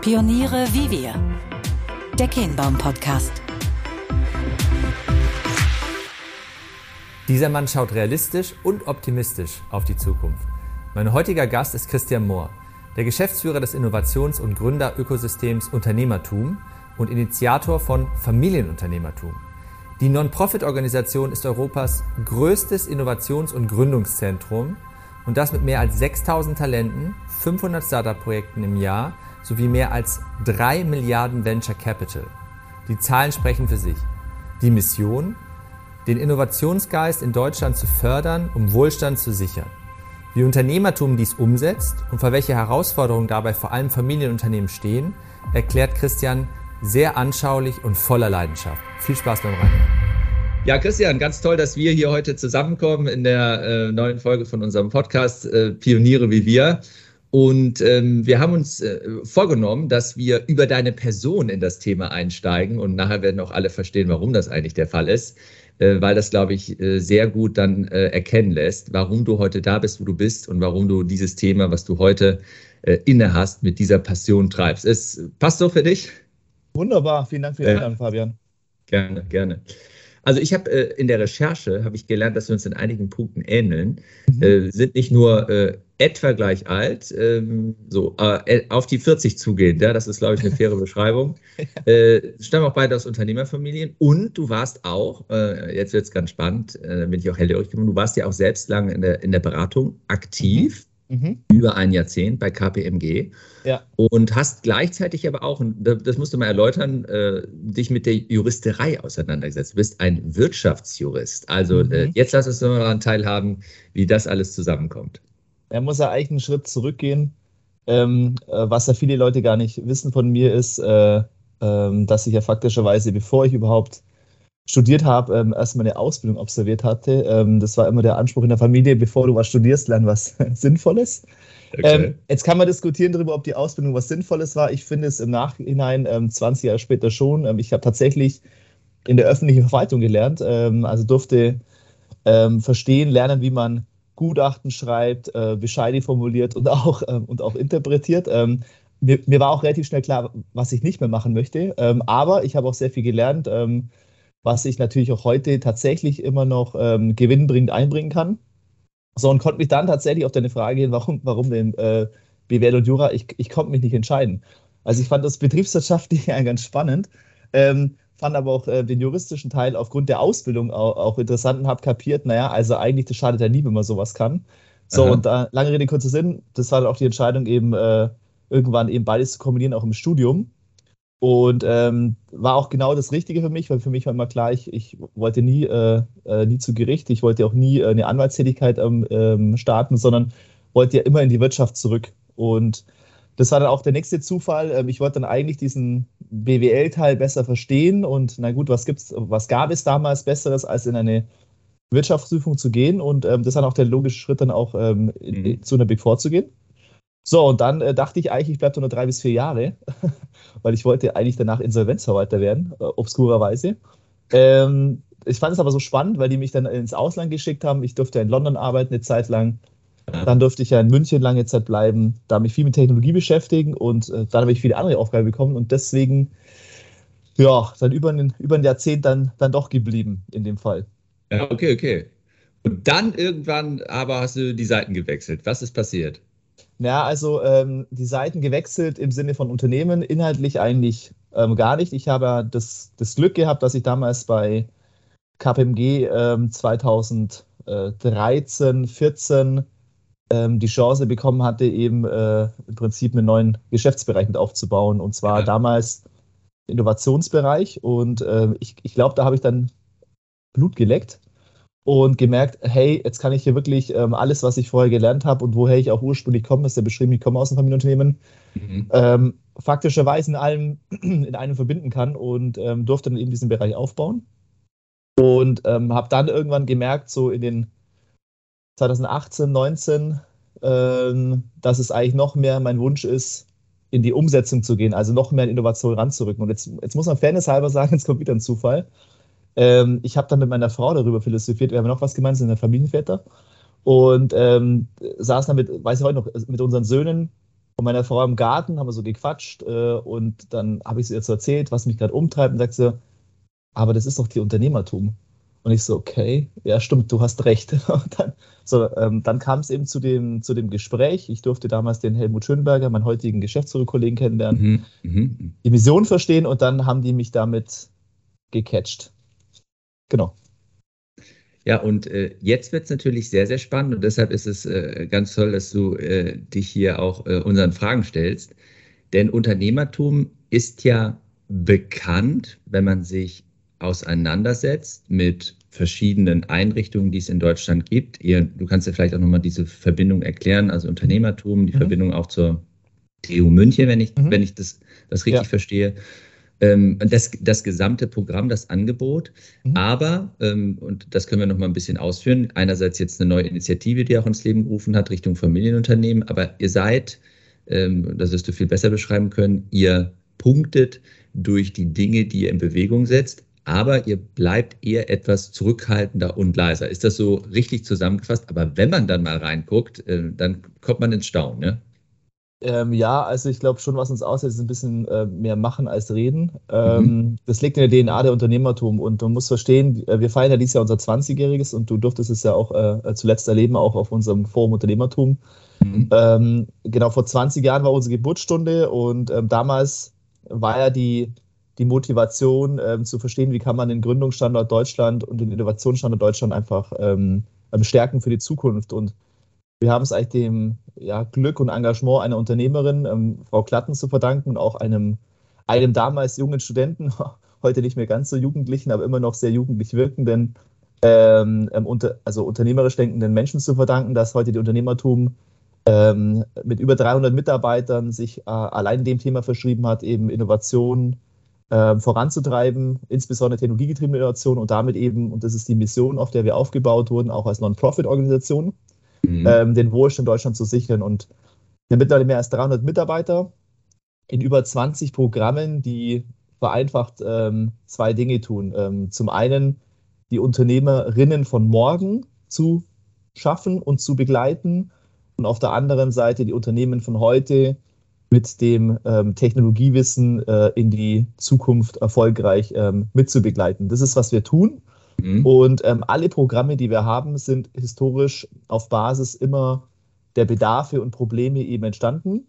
Pioniere wie wir. Der Kehnbaum Podcast. Dieser Mann schaut realistisch und optimistisch auf die Zukunft. Mein heutiger Gast ist Christian Mohr, der Geschäftsführer des Innovations- und Gründerökosystems Unternehmertum und Initiator von Familienunternehmertum. Die Non-Profit-Organisation ist Europas größtes Innovations- und Gründungszentrum und das mit mehr als 6000 Talenten, 500 Startup-Projekten im Jahr sowie mehr als 3 Milliarden Venture Capital. Die Zahlen sprechen für sich. Die Mission? Den Innovationsgeist in Deutschland zu fördern, um Wohlstand zu sichern. Wie Unternehmertum dies umsetzt und vor welche Herausforderungen dabei vor allem Familienunternehmen stehen, erklärt Christian sehr anschaulich und voller Leidenschaft. Viel Spaß beim Rein. Ja, Christian, ganz toll, dass wir hier heute zusammenkommen in der äh, neuen Folge von unserem Podcast äh, Pioniere wie wir. Und ähm, wir haben uns äh, vorgenommen, dass wir über deine Person in das Thema einsteigen und nachher werden auch alle verstehen, warum das eigentlich der Fall ist, äh, weil das, glaube ich, äh, sehr gut dann äh, erkennen lässt, warum du heute da bist, wo du bist und warum du dieses Thema, was du heute äh, inne hast, mit dieser Passion treibst. Es passt so für dich? Wunderbar, vielen Dank für die Einladung, Fabian. Gerne, gerne. Also ich habe äh, in der Recherche habe ich gelernt, dass wir uns in einigen Punkten ähneln. Mhm. Äh, sind nicht nur äh, etwa gleich alt, ähm, so äh, auf die 40 zugehen. Ja, das ist glaube ich eine faire Beschreibung. Äh, stammen auch beide aus Unternehmerfamilien und du warst auch, äh, jetzt wird es ganz spannend, bin ich auch hellhörig geworden. Du warst ja auch selbst lange in der in der Beratung aktiv. Mhm mhm. über ein Jahrzehnt bei KPMG. Ja. Und hast gleichzeitig aber auch, und das musst du mal erläutern, äh, dich mit der Juristerei auseinandergesetzt. Du bist ein Wirtschaftsjurist. Also mhm. äh, jetzt lass uns mal daran teilhaben, wie das alles zusammenkommt. Er muss ja eigentlich einen Schritt zurückgehen. Ähm, äh, was ja viele Leute gar nicht wissen von mir ist, äh, ähm, dass ich ja faktischerweise, bevor ich überhaupt studiert habe, ähm, erstmal eine Ausbildung absolviert hatte. Ähm, das war immer der Anspruch in der Familie, bevor du was studierst, lern was Sinnvolles. Okay. Ähm, jetzt kann man diskutieren darüber, ob die Ausbildung was Sinnvolles war. Ich finde es im Nachhinein ähm, 20 Jahre später schon. Ähm, ich habe tatsächlich in der öffentlichen Verwaltung gelernt, ähm, also durfte ähm, verstehen, lernen, wie man Gutachten schreibt, äh, Bescheide formuliert und auch, äh, und auch interpretiert. Mir, mir, war auch relativ schnell klar, was ich nicht mehr machen möchte. aber ich habe auch sehr viel gelernt was ich natürlich auch heute tatsächlich immer noch ähm, gewinnbringend einbringen kann. So, und konnte mich dann tatsächlich auf deine Frage gehen, warum, warum denn äh, BWL und Jura, ich, ich konnte mich nicht entscheiden. Also ich fand das betriebswirtschaftlich ganz spannend, ähm, fand aber auch äh, den juristischen Teil aufgrund der Ausbildung auch, auch interessant und habe kapiert, naja, also eigentlich, das schadet ja nie, wenn man sowas kann. So, Aha. und da, lange Rede, kurzer Sinn, das war dann auch die Entscheidung, eben äh, irgendwann eben beides zu kombinieren, auch im Studium. Und ähm, war auch genau das Richtige für mich, weil für mich war immer klar, ich, ich wollte nie, äh, äh, nie zu Gericht, ich wollte auch nie äh, eine Anwaltstätigkeit ähm, starten, sondern wollte ja immer in die Wirtschaft zurück. Und das war dann auch der nächste Zufall. Ähm, ich wollte dann eigentlich diesen BWL-Teil besser verstehen und na gut, was gibt's, was gab es damals Besseres, als in eine Wirtschaftsprüfung zu gehen? Und ähm, das war auch der logische Schritt, dann auch ähm, mhm. zu einer Big Four zu gehen. So, und dann äh, dachte ich eigentlich, ich bleibe nur drei bis vier Jahre, weil ich wollte eigentlich danach Insolvenzverwalter werden, äh, obskurerweise. Ähm, ich fand es aber so spannend, weil die mich dann ins Ausland geschickt haben. Ich durfte in London arbeiten eine Zeit lang. Dann durfte ich ja in München lange Zeit bleiben, da mich viel mit Technologie beschäftigen und äh, dann habe ich viele andere Aufgaben bekommen und deswegen, ja, dann über ein, über ein Jahrzehnt dann, dann doch geblieben in dem Fall. Ja, okay, okay. Und dann irgendwann aber hast du die Seiten gewechselt. Was ist passiert? Ja, also ähm, die Seiten gewechselt im Sinne von Unternehmen, inhaltlich eigentlich ähm, gar nicht. Ich habe das, das Glück gehabt, dass ich damals bei KPMG ähm, 2013, 14 ähm, die Chance bekommen hatte, eben äh, im Prinzip einen neuen Geschäftsbereich mit aufzubauen. Und zwar ja. damals Innovationsbereich. Und äh, ich, ich glaube, da habe ich dann Blut geleckt und gemerkt, hey, jetzt kann ich hier wirklich ähm, alles, was ich vorher gelernt habe und woher ich auch ursprünglich komme, ist ja beschrieben, ich komme aus einem Familienunternehmen, mhm. ähm, faktischerweise in allem in einem verbinden kann und ähm, durfte dann eben diesen Bereich aufbauen. Und ähm, habe dann irgendwann gemerkt, so in den 2018, 19, ähm, dass es eigentlich noch mehr mein Wunsch ist, in die Umsetzung zu gehen, also noch mehr in Innovation ranzurücken. Und jetzt, jetzt muss man fairness halber sagen, jetzt kommt wieder ein Zufall. Ähm, ich habe dann mit meiner Frau darüber philosophiert. Wir haben noch was gemeinsam, sind der Familienväter. Und ähm, saßen dann mit, weiß ich heute noch, mit unseren Söhnen von meiner Frau im Garten, haben wir so gequatscht äh, und dann habe ich sie jetzt erzählt, was mich gerade umtreibt und sagt sie, aber das ist doch die Unternehmertum. Und ich so, okay, ja, stimmt, du hast recht. Und dann, so, ähm, dann kam es eben zu dem, zu dem Gespräch. Ich durfte damals den Helmut Schönberger, meinen heutigen Geschäftsführerkollegen, kennenlernen, mhm, mh. die Mission verstehen und dann haben die mich damit gecatcht. Genau. Ja, und äh, jetzt wird es natürlich sehr, sehr spannend und deshalb ist es äh, ganz toll, dass du äh, dich hier auch äh, unseren Fragen stellst. Denn Unternehmertum ist ja bekannt, wenn man sich auseinandersetzt mit verschiedenen Einrichtungen, die es in Deutschland gibt. Ihr, du kannst ja vielleicht auch nochmal diese Verbindung erklären, also Unternehmertum, die mhm. Verbindung auch zur TU München, wenn ich, mhm. wenn ich das, das richtig ja. verstehe. Ähm, das, das gesamte Programm, das Angebot. Mhm. Aber, ähm, und das können wir noch mal ein bisschen ausführen, einerseits jetzt eine neue Initiative, die auch ins Leben gerufen hat, Richtung Familienunternehmen, aber ihr seid, ähm, das wirst du viel besser beschreiben können, ihr punktet durch die Dinge, die ihr in Bewegung setzt, aber ihr bleibt eher etwas zurückhaltender und leiser. Ist das so richtig zusammengefasst? Aber wenn man dann mal reinguckt, äh, dann kommt man ins Staunen, ne? Ähm, ja, also ich glaube schon, was uns aushält, ist ein bisschen äh, mehr machen als reden. Ähm, mhm. Das liegt in der DNA der Unternehmertum und man muss verstehen, äh, wir feiern ja dieses Jahr unser 20-Jähriges und du durftest es ja auch äh, zuletzt erleben, auch auf unserem Forum Unternehmertum. Mhm. Ähm, genau, vor 20 Jahren war unsere Geburtsstunde und ähm, damals war ja die, die Motivation ähm, zu verstehen, wie kann man den Gründungsstandort Deutschland und den Innovationsstandort Deutschland einfach ähm, stärken für die Zukunft und wir haben es eigentlich dem ja, Glück und Engagement einer Unternehmerin, ähm, Frau Klatten, zu verdanken und auch einem, einem damals jungen Studenten, heute nicht mehr ganz so jugendlichen, aber immer noch sehr jugendlich wirkenden, ähm, ähm, unter, also unternehmerisch denkenden Menschen zu verdanken, dass heute die Unternehmertum ähm, mit über 300 Mitarbeitern sich äh, allein dem Thema verschrieben hat, eben Innovation äh, voranzutreiben, insbesondere technologiegetriebene Innovation und damit eben, und das ist die Mission, auf der wir aufgebaut wurden, auch als Non-Profit-Organisation, mhm. ähm, den Wohlstand in Deutschland zu sichern. Und wir haben mittlerweile mehr als 300 Mitarbeiter in über 20 Programmen, die vereinfacht ähm, zwei Dinge tun. Ähm, zum einen die Unternehmerinnen von morgen zu schaffen und zu begleiten und auf der anderen Seite die Unternehmen von heute mit dem ähm, Technologiewissen äh, in die Zukunft erfolgreich ähm, mitzubegleiten. Das ist, was wir tun. Mhm. Und ähm, alle Programme, die wir haben, sind historisch auf Basis immer der Bedarfe und Probleme eben entstanden.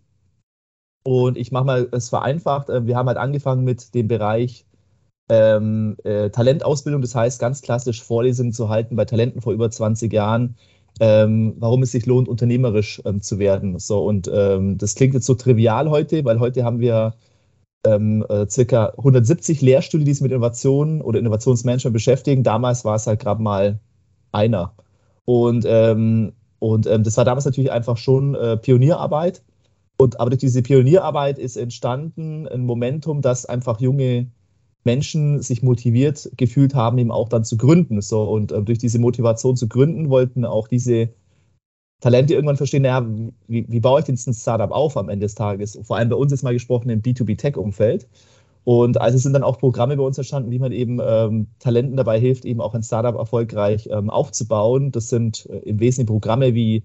Und ich mache mal es vereinfacht. Äh, wir haben halt angefangen mit dem Bereich ähm, äh, Talentausbildung, das heißt ganz klassisch Vorlesungen zu halten bei Talenten vor über 20 Jahren, ähm, warum es sich lohnt, unternehmerisch ähm, zu werden. So, und ähm, das klingt jetzt so trivial heute, weil heute haben wir ähm, äh, circa 170 Lehrstühle, die sich mit Innovationen oder Innovationsmanagement beschäftigen. Damals war es halt gerade mal einer. Und, ähm, und ähm, das war damals natürlich einfach schon äh, Pionierarbeit. Und, aber durch diese Pionierarbeit ist entstanden ein Momentum, dass einfach junge Menschen sich motiviert gefühlt haben, eben auch dann zu gründen. So, und äh, durch diese Motivation zu gründen, wollten auch diese Talente irgendwann verstehen, naja, wie, wie baue ich denn ein Startup auf am Ende des Tages? Vor allem bei uns ist mal gesprochen im B2B-Tech-Umfeld. Und also sind dann auch Programme bei uns entstanden, wie man eben ähm, Talenten dabei hilft, eben auch ein Startup erfolgreich ähm, aufzubauen. Das sind äh, im Wesentlichen Programme wie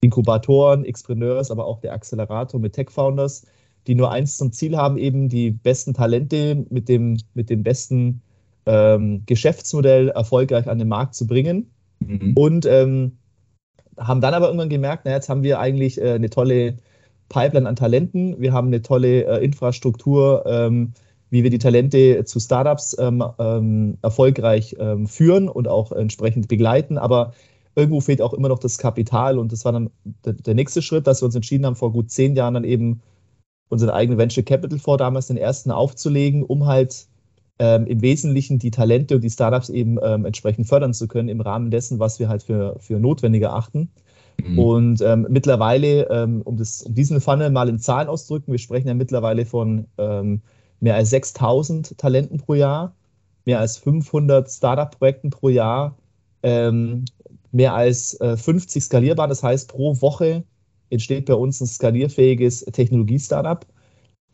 Inkubatoren, Expreneurs, aber auch der Accelerator mit Tech Founders, die nur eins zum Ziel haben, eben die besten Talente mit dem, mit dem besten ähm, Geschäftsmodell erfolgreich an den Markt zu bringen. Mhm. Und ähm, haben dann aber irgendwann gemerkt, na, jetzt haben wir eigentlich äh, eine tolle Pipeline an Talenten, wir haben eine tolle äh, Infrastruktur, ähm, wie wir die Talente zu Startups ähm, ähm, erfolgreich ähm, führen und auch entsprechend begleiten. Aber irgendwo fehlt auch immer noch das Kapital und das war dann der, der nächste Schritt, dass wir uns entschieden haben, vor gut zehn Jahren dann eben unseren eigenen Venture Capital vor damals den ersten aufzulegen, um halt ähm, im Wesentlichen die Talente und die Startups eben ähm, entsprechend fördern zu können im Rahmen dessen, was wir halt für, für notwendig erachten. Mhm. Und ähm, mittlerweile, ähm, um, das, um diesen Funnel mal in Zahlen auszudrücken, wir sprechen ja mittlerweile von ähm, mehr als 6000 Talenten pro Jahr, mehr als 500 Startup-Projekten pro Jahr, ähm, mehr als äh, 50 skalierbar. Das heißt, pro Woche entsteht bei uns ein skalierfähiges Technologie-Startup.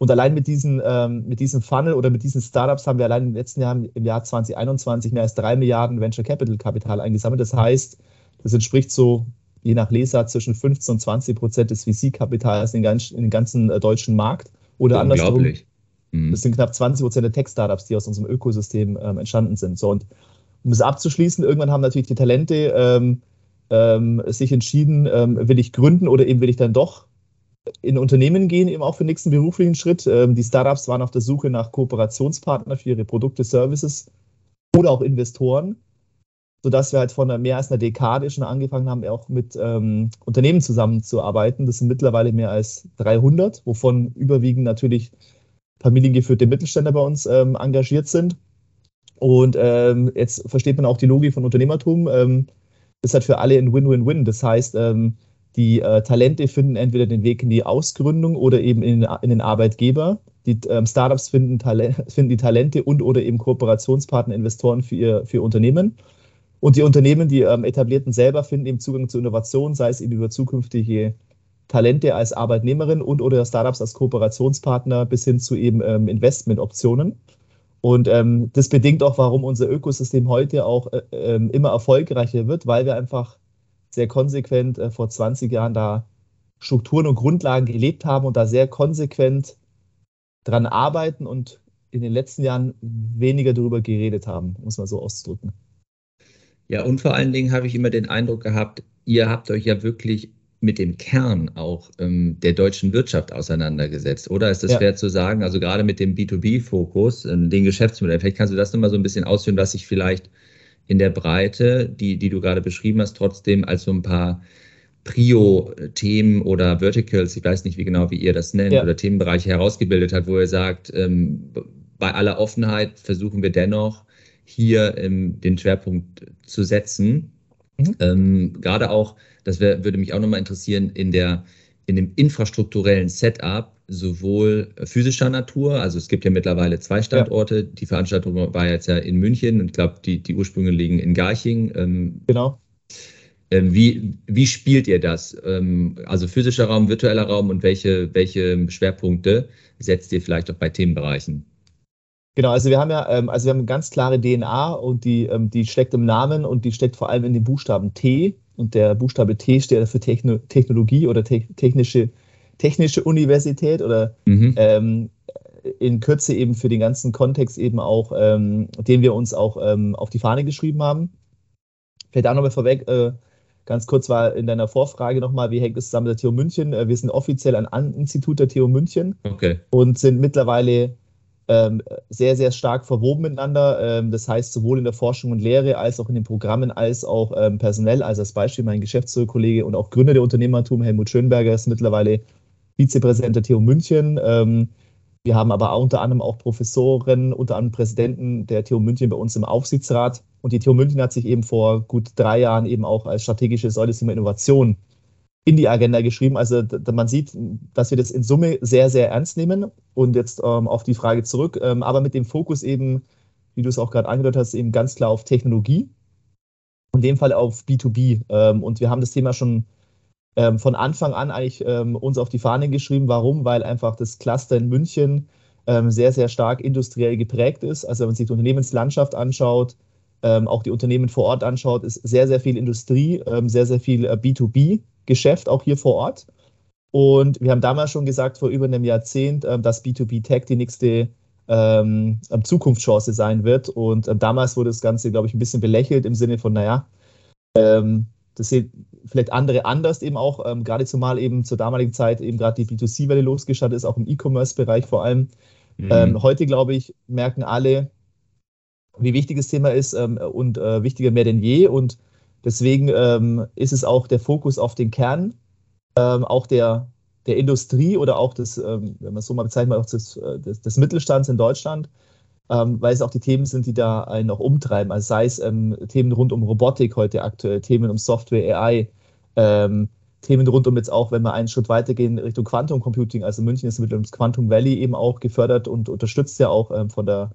Und allein mit, diesen, ähm, mit diesem Funnel oder mit diesen Startups haben wir allein im letzten Jahr, im Jahr 2021, mehr als drei Milliarden Venture Capital Kapital eingesammelt. Das heißt, das entspricht so je nach Leser zwischen 15 und 20 Prozent des VC-Kapitals in, in, den ganzen äh, deutschen Markt. Oder andersrum, mhm. das sind knapp 20 Prozent der Tech-Startups, die aus unserem Ökosystem ähm, entstanden sind. So, und um es abzuschließen, irgendwann haben natürlich die Talente ähm, ähm, sich entschieden, ähm, will ich gründen oder eben will ich dann doch in Unternehmen gehen, eben auch für den nächsten beruflichen Schritt. Ähm, die Startups waren auf der Suche nach Kooperationspartnern für ihre Produkte, Services oder auch Investoren, sodass wir halt vor mehr als einer Dekade schon angefangen haben, auch mit ähm, Unternehmen zusammenzuarbeiten. Das sind mittlerweile mehr als 300, wovon überwiegend natürlich familiengeführte Mittelständler bei uns ähm, engagiert sind. Und ähm, jetzt versteht man auch die Logik von Unternehmertum. Ähm, das hat für alle ein Win-Win-Win. Das heißt, ähm, die äh, Talente finden entweder den Weg in die Ausgründung oder eben in, in den Arbeitgeber. Die ähm, Startups finden, finden, die Talente und oder eben Kooperationspartner, Investoren für ihr, für Unternehmen. Und die Unternehmen, die ähm, etablierten selber, finden eben Zugang zu Innovation, sei es eben über zukünftige Talente als Arbeitnehmerin und oder Startups als Kooperationspartner bis hin zu eben ähm, Investmentoptionen. Und ähm, das bedingt auch, warum unser Ökosystem heute auch äh, äh, immer erfolgreicher wird, weil wir einfach sehr konsequent äh, vor 20 Jahren da Strukturen und Grundlagen gelebt haben und da sehr konsequent dran arbeiten und in den letzten Jahren weniger darüber geredet haben, muss man so ausdrücken. Ja, und vor allen Dingen habe ich immer den Eindruck gehabt, ihr habt euch ja wirklich mit dem Kern auch ähm, der deutschen Wirtschaft auseinandergesetzt, oder ist das ja. fair zu sagen? Also gerade mit dem B2B-Fokus, äh, den Geschäftsmodell, vielleicht kannst du das nochmal so ein bisschen ausführen, was sich vielleicht in der Breite, die, die du gerade beschrieben hast, trotzdem als so ein paar Prio-Themen oder Verticals, ich weiß nicht wie genau, wie ihr das nennt, ja. oder Themenbereiche herausgebildet hat, wo ihr sagt, ähm, bei aller Offenheit versuchen wir dennoch hier ähm, den Schwerpunkt zu setzen. Mhm. Ähm, gerade auch, das wär, würde mich auch nochmal interessieren, in der in dem infrastrukturellen Setup sowohl physischer Natur, also es gibt ja mittlerweile zwei Standorte. Ja. Die Veranstaltung war jetzt ja in München und ich glaube, die, die Ursprünge liegen in Garching. Ähm, genau. Ähm, wie, wie spielt ihr das? Ähm, also physischer Raum, virtueller Raum und welche, welche Schwerpunkte setzt ihr vielleicht auch bei Themenbereichen? Genau, also wir haben ja, ähm, also wir haben eine ganz klare DNA und die, ähm, die steckt im Namen und die steckt vor allem in dem Buchstaben T. Und der Buchstabe T steht für Techno Technologie oder te technische, technische Universität oder mhm. ähm, in Kürze eben für den ganzen Kontext eben auch, ähm, den wir uns auch ähm, auf die Fahne geschrieben haben. Vielleicht auch nochmal vorweg, äh, ganz kurz war in deiner Vorfrage nochmal, wie hängt es zusammen mit der TU München? Äh, wir sind offiziell ein Institut der TU München okay. und sind mittlerweile sehr, sehr stark verwoben miteinander. Ähm, das heißt, sowohl in der Forschung und Lehre als auch in den Programmen, als auch ähm, personell. Also als Beispiel mein Geschäftsführerkollege und auch Gründer der Unternehmertum, Helmut Schönberger, ist mittlerweile Vizepräsident der TU München. Ähm, wir haben aber unter anderem auch Professoren, unter anderem Präsidenten der TU München bei uns im Aufsichtsrat. Und die TU München hat sich eben vor gut drei Jahren eben auch als strategische Säule Thema Innovation in die Agenda geschrieben. Also man sieht, dass wir das in Summe sehr, sehr ernst nehmen. Und jetzt ähm, auf die Frage zurück, ähm, aber mit dem Fokus eben, wie du es auch gerade angedeutet hast, eben ganz klar auf Technologie. In dem Fall auf B2B. Ähm, und wir haben das Thema schon ähm, von Anfang an eigentlich ähm, uns auf die Fahne geschrieben. Warum? Weil einfach das Cluster in München ähm, sehr, sehr stark industriell geprägt ist. Also wenn man sich die Unternehmenslandschaft anschaut, auch die Unternehmen vor Ort anschaut, ist sehr, sehr viel Industrie, sehr, sehr viel äh, B2B Geschäft auch hier vor Ort. Und wir haben damals schon gesagt, vor über einem Jahrzehnt, ähm, dass B2B Tech die nächste ähm, Zukunftschance sein wird. Und ähm, damals wurde das Ganze, glaube ich, ein bisschen belächelt im Sinne von, naja, ähm, das sehen vielleicht andere anders eben auch, ähm, gerade zumal eben zur damaligen Zeit eben gerade die B2C-Welle losgestartet ist, auch im E-Commerce-Bereich vor allem. Mhm. Ähm, heute, glaube ich, merken alle, wie wichtig das Thema ist ähm, und äh, wichtiger mehr denn je. Und Deswegen ähm, ist es auch der Fokus auf den Kern, ähm, auch der, der Industrie oder auch des, ähm, wenn man es so mal bezeichnet, auch des, äh, des, des Mittelstands in Deutschland, ähm, weil es auch die Themen sind, die da einen noch umtreiben. Also sei es ähm, Themen rund um Robotik heute aktuell, Themen um Software, AI, ähm, Themen rund um jetzt auch, wenn wir einen Schritt weitergehen Richtung Quantum Computing. Also München ist mit dem Quantum Valley eben auch gefördert und unterstützt ja auch von der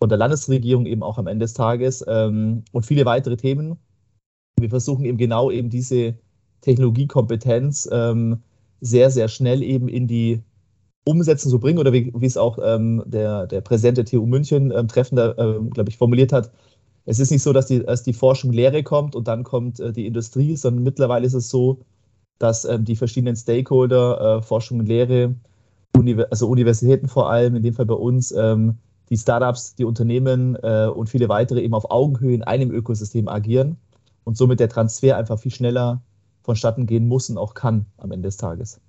von der Landesregierung eben auch am Ende des Tages und viele weitere Themen. Wir versuchen eben genau eben diese Technologiekompetenz ähm, sehr, sehr schnell eben in die Umsetzung zu bringen oder wie, wie es auch ähm, der, der Präsident der TU München ähm, treffender, ähm, glaube ich, formuliert hat. es ist nicht so, dass die, dass die Forschung Lehre kommt und dann kommt äh, die Industrie, sondern mittlerweile ist es so, dass ähm, die verschiedenen Stakeholder, äh, Forschung und Lehre, Uni also Universitäten vor allem, in dem Fall bei uns, ähm, die Startups, die Unternehmen äh, und viele weitere eben auf Augenhöhe in einem Ökosystem agieren und somit der Transfer einfach viel schneller vonstatten gehen muss und auch kann am Ende des Tages.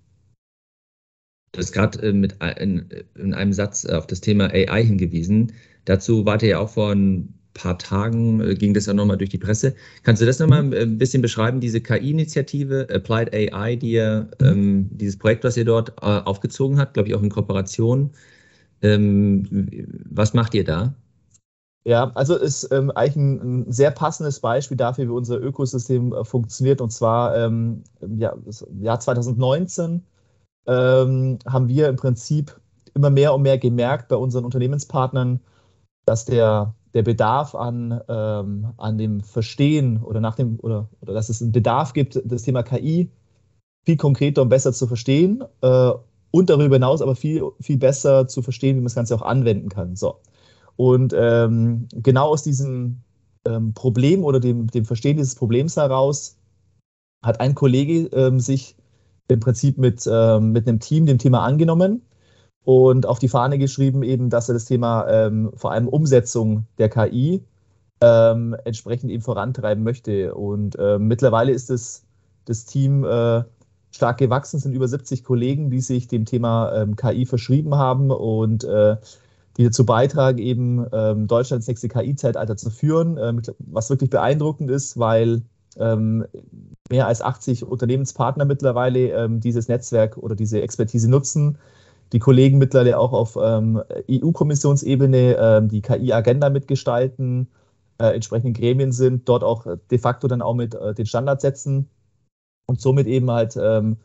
Du hast gerade äh, mit in, in, einem Satz auf das Thema AI hingewiesen. Dazu wart ihr ja auch vor ein paar Tagen, äh, ging das ja nochmal durch die Presse. Kannst du das nochmal mhm. ein bisschen beschreiben, diese KI-Initiative, Applied AI, die ihr, ähm, dieses Projekt, was ihr dort äh, aufgezogen habt, glaube ich auch in Kooperation. Ähm, was macht ihr da? Ja, also ist ähm, eigentlich ein, ein, sehr passendes Beispiel dafür, wie unser Ökosystem äh, funktioniert. Und zwar ähm, im Jahr, Jahr 2019 ähm, haben wir im Prinzip immer mehr und mehr gemerkt bei unseren Unternehmenspartnern, dass der, der Bedarf an, ähm, an dem Verstehen oder nach dem oder, oder dass es einen Bedarf gibt, das Thema KI viel konkreter und besser zu verstehen äh, und darüber hinaus aber viel, viel besser zu verstehen, wie man das Ganze auch anwenden kann. So. Und ähm, genau aus diesem ähm, Problem oder dem, dem Verstehen dieses Problems heraus hat ein Kollege ähm, sich im Prinzip mit, ähm, mit einem Team dem Thema angenommen und auf die Fahne geschrieben, eben, dass er das Thema ähm, vor allem Umsetzung der KI ähm, entsprechend eben vorantreiben möchte. Und mittlerweile ist es, das Team äh, stark gewachsen, sind über 70 Kollegen, die sich dem Thema KI verschrieben haben und äh, die dazu beitragen, eben ähm, Deutschlands nächste KI-Zeitalter zu führen, ähm, was wirklich beeindruckend ist, weil ähm, mehr als 80 Unternehmenspartner mittlerweile ähm, dieses Netzwerk oder diese Expertise nutzen. Die Kollegen mittlerweile auch auf ähm, EU-Kommissionsebene ähm, die KI-Agenda mitgestalten, äh, entsprechenden Gremien sind, dort auch de facto dann auch mit äh, den Standards setzen und somit eben halt einen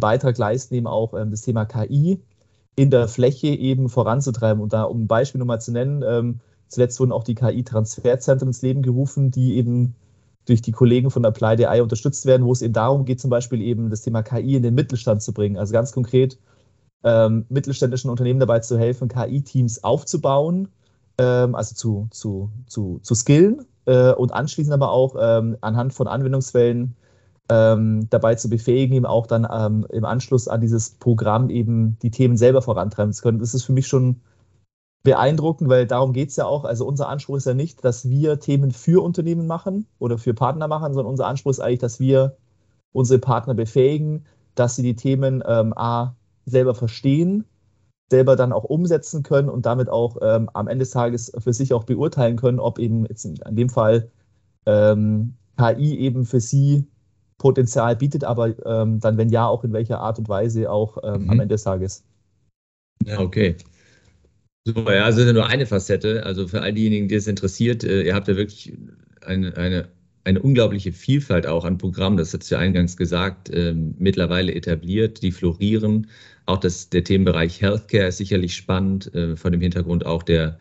Beitrag leisten, eben auch das Thema KI in der Fläche eben voranzutreiben. Und da, um ein Beispiel nochmal zu nennen, ähm, zuletzt wurden auch die KI-Transferzentren ins Leben gerufen, die eben durch die Kollegen von Applied AI unterstützt werden, wo es eben darum geht, zum Beispiel eben das Thema KI in den Mittelstand zu bringen. Also ganz konkret ähm, mittelständischen Unternehmen dabei zu helfen, KI-Teams aufzubauen, ähm, also zu, zu, zu, zu skillen äh, und anschließend aber auch ähm, anhand von Anwendungsfällen ähm, dabei zu befähigen, eben auch dann ähm, im Anschluss an dieses Programm eben die Themen selber vorantreiben zu können. Das ist für mich schon beeindruckend, weil darum geht es ja auch. Also unser Anspruch ist ja nicht, dass wir Themen für Unternehmen machen oder für Partner machen, sondern unser Anspruch ist eigentlich, dass wir unsere Partner befähigen, dass sie die Themen ähm, A selber verstehen, selber dann auch umsetzen können und damit auch ähm, am Ende des Tages für sich auch beurteilen können, ob eben jetzt in, in dem Fall ähm, KI eben für sie Potenzial bietet, aber ähm, dann, wenn ja, auch in welcher Art und Weise auch ähm, mhm. am Ende des Tages. Ja, okay. Super, ja, also nur eine Facette. Also für all diejenigen, die es interessiert, äh, ihr habt ja wirklich eine, eine, eine unglaubliche Vielfalt auch an Programmen, das hat es ja eingangs gesagt, äh, mittlerweile etabliert, die florieren. Auch das, der Themenbereich Healthcare ist sicherlich spannend, äh, vor dem Hintergrund auch der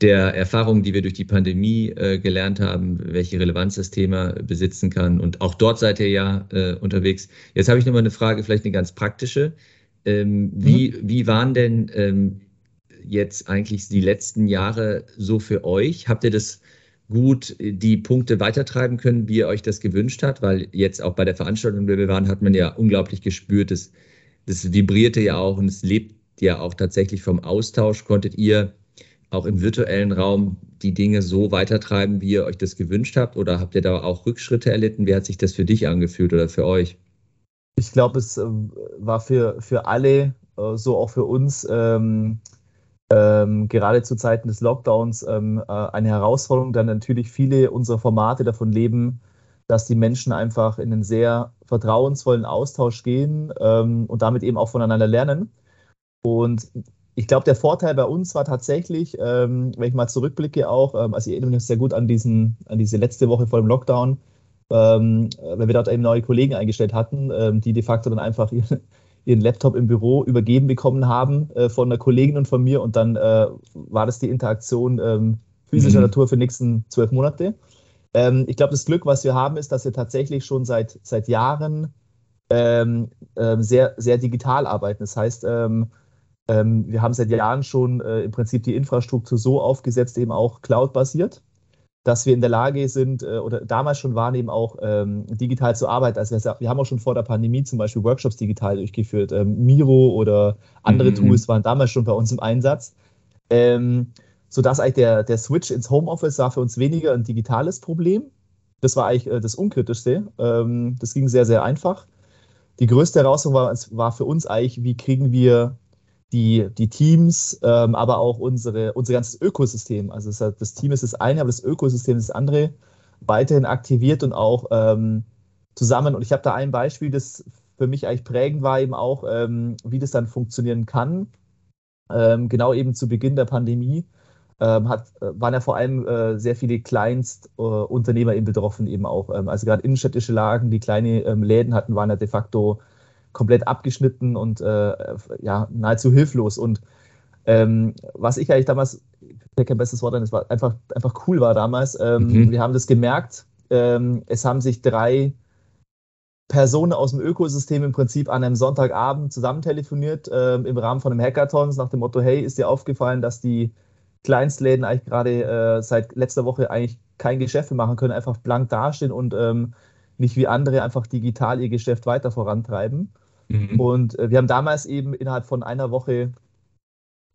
der Erfahrungen, die wir durch die Pandemie äh, gelernt haben, welche Relevanz das Thema besitzen kann. Und auch dort seid ihr ja äh, unterwegs. Jetzt habe ich nochmal eine Frage, vielleicht eine ganz praktische. Ähm, wie, mhm. wie waren denn ähm, jetzt eigentlich die letzten Jahre so für euch? Habt ihr das gut die Punkte weitertreiben können, wie ihr euch das gewünscht habt? Weil jetzt auch bei der Veranstaltung, der wir waren, hat man ja unglaublich gespürt, das, das vibrierte ja auch und es lebt ja auch tatsächlich vom Austausch. Konntet ihr auch im virtuellen Raum die Dinge so weitertreiben, wie ihr euch das gewünscht habt? Oder habt ihr da auch Rückschritte erlitten? Wie hat sich das für dich angefühlt oder für euch? Ich glaube, es äh, war für, für alle, äh, so auch für uns, ähm, ähm, gerade zu Zeiten des Lockdowns ähm, äh, eine Herausforderung, da natürlich viele unserer Formate davon leben, dass die Menschen einfach in einen sehr vertrauensvollen Austausch gehen ähm, und damit eben auch voneinander lernen. Und ich glaube, der Vorteil bei uns war tatsächlich, ähm, wenn ich mal zurückblicke auch, ähm, also ich erinnere mich sehr gut an, diesen, an diese letzte Woche vor dem Lockdown, ähm, weil wir dort eben neue Kollegen eingestellt hatten, ähm, die de facto dann einfach ihren, ihren, Laptop im Büro übergeben bekommen haben äh, von einer Kollegin und von mir und dann äh, war das die Interaktion ähm, physischer mhm. Natur für die nächsten zwölf Monate. Ähm, ich glaube, das Glück, was wir haben, ist, dass wir tatsächlich schon seit, seit Jahren sehr, sehr digital arbeiten. Das heißt, ähm, wir haben seit Jahren schon äh, im Prinzip die Infrastruktur so aufgesetzt, eben auch cloud-basiert. dass wir in der Lage sind äh, oder damals schon wahrnehmen, auch ähm, digital zu arbeiten. Also wir, wir, haben auch schon vor der Pandemie zum Beispiel Workshops digital durchgeführt. Ähm, Miro oder andere mhm. Tools waren damals schon bei uns im Einsatz. Ähm, sodass eigentlich der, der Switch ins Homeoffice war für uns weniger ein digitales Problem. Das war eigentlich äh, das Unkritischste. Ähm, das ging sehr, sehr einfach. Die größte Herausforderung war, war für uns eigentlich, wie kriegen wir die, die Teams, ähm, aber auch unsere, unser ganzes Ökosystem. Also das, das, Team ist das eine, aber das Ökosystem ist das andere, weiterhin aktiviert und auch ähm, zusammen. Und ich habe da ein Beispiel, das für mich eigentlich prägend war, eben auch, ähm, wie das dann funktionieren kann. Ähm, genau eben zu Beginn der Pandemie ähm, hat, äh, waren ja vor allem äh, sehr viele Kleinstunternehmer äh, eben betroffen, eben auch. Ähm, also gerade innenstädtische Lagen, die kleine Läden hatten, waren ja de facto komplett abgeschnitten und äh, ja, nahezu hilflos. Und ähm, was ich eigentlich damals, ich kein bestes Wort an, es war einfach, einfach cool war damals. Ähm, mhm. Wir haben das gemerkt. Ähm, es haben sich drei Personen aus dem Ökosystem im Prinzip an einem Sonntagabend zusammen telefoniert ähm, im Rahmen von einem Hackathon nach dem Motto: Hey, ist dir aufgefallen, dass die Kleinstläden eigentlich gerade äh, seit letzter Woche eigentlich kein Geschäft mehr machen können, einfach blank dastehen und ähm, nicht wie andere einfach digital ihr Geschäft weiter vorantreiben. Mhm. Und äh, wir haben damals eben innerhalb von einer Woche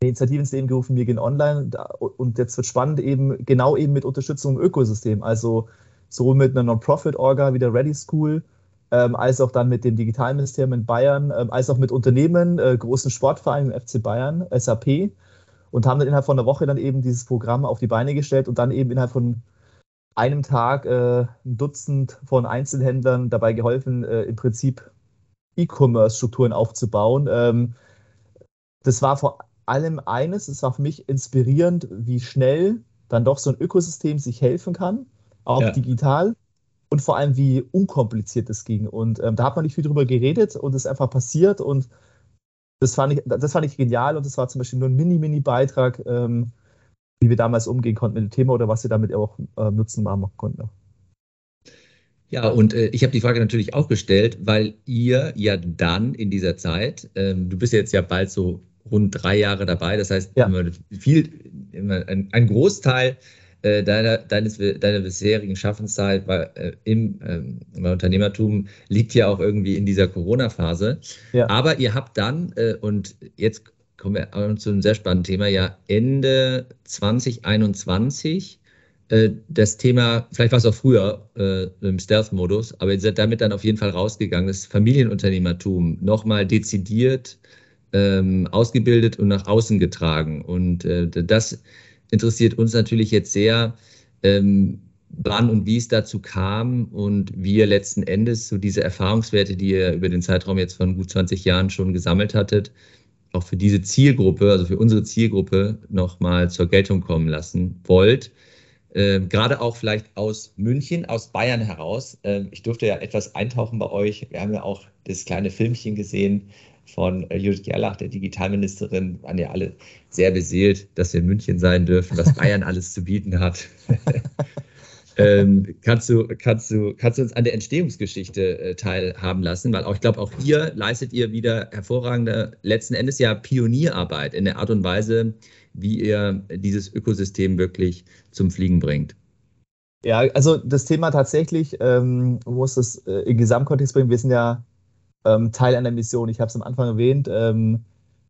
eine Initiative ins Leben gerufen, wir gehen online. Und jetzt wird spannend eben, genau eben mit Unterstützung im Ökosystem. Also sowohl mit einer Non-Profit-Orga wie der Ready School, ähm, als auch dann mit dem Digitalministerium in Bayern, ähm, als auch mit Unternehmen, äh, großen Sportvereinen, FC Bayern, SAP. Und haben dann innerhalb von einer Woche dann eben dieses Programm auf die Beine gestellt und dann eben innerhalb von einem Tag äh, ein Dutzend von Einzelhändlern dabei geholfen, äh, im Prinzip E-Commerce-Strukturen aufzubauen. Ähm, das war vor allem eines, es war für mich inspirierend, wie schnell dann doch so ein Ökosystem sich helfen kann, auch ja. digital und vor allem wie unkompliziert es ging. Und ähm, da hat man nicht viel drüber geredet und es ist einfach passiert und das fand ich, das fand ich genial und das war zum Beispiel nur ein Mini-Mini-Beitrag, ähm, wie wir damals umgehen konnten mit dem Thema oder was wir damit auch äh, Nutzen machen konnten. Ja, und äh, ich habe die Frage natürlich auch gestellt, weil ihr ja dann in dieser Zeit, ähm, du bist jetzt ja bald so rund drei Jahre dabei, das heißt, ja. viel, ein, ein Großteil äh, deiner, deines, deiner bisherigen Schaffenszeit bei, äh, im ähm, Unternehmertum liegt ja auch irgendwie in dieser Corona-Phase. Ja. Aber ihr habt dann, äh, und jetzt kommen wir zu einem sehr spannenden Thema, ja Ende 2021 äh, das Thema, vielleicht war es auch früher äh, im Stealth-Modus, aber ihr seid damit dann auf jeden Fall rausgegangen, das Familienunternehmertum nochmal dezidiert ähm, ausgebildet und nach außen getragen. Und äh, das interessiert uns natürlich jetzt sehr, ähm, wann und wie es dazu kam und wie ihr letzten Endes so diese Erfahrungswerte, die ihr über den Zeitraum jetzt von gut 20 Jahren schon gesammelt hattet, auch für diese Zielgruppe, also für unsere Zielgruppe, nochmal zur Geltung kommen lassen wollt. Äh, gerade auch vielleicht aus München, aus Bayern heraus. Äh, ich durfte ja etwas eintauchen bei euch. Wir haben ja auch das kleine Filmchen gesehen von äh, Judith Gerlach, der Digitalministerin. Waren ja alle sehr beseelt, dass wir in München sein dürfen, was Bayern alles zu bieten hat. ähm, kannst, du, kannst, du, kannst du uns an der Entstehungsgeschichte äh, teilhaben lassen? Weil auch, ich glaube, auch hier leistet ihr wieder hervorragende, letzten Endes ja Pionierarbeit in der Art und Weise, wie ihr dieses Ökosystem wirklich zum Fliegen bringt. Ja, also das Thema tatsächlich, ähm, muss das äh, im Gesamtkontext bringen. Wir sind ja ähm, Teil einer Mission. Ich habe es am Anfang erwähnt. Ähm,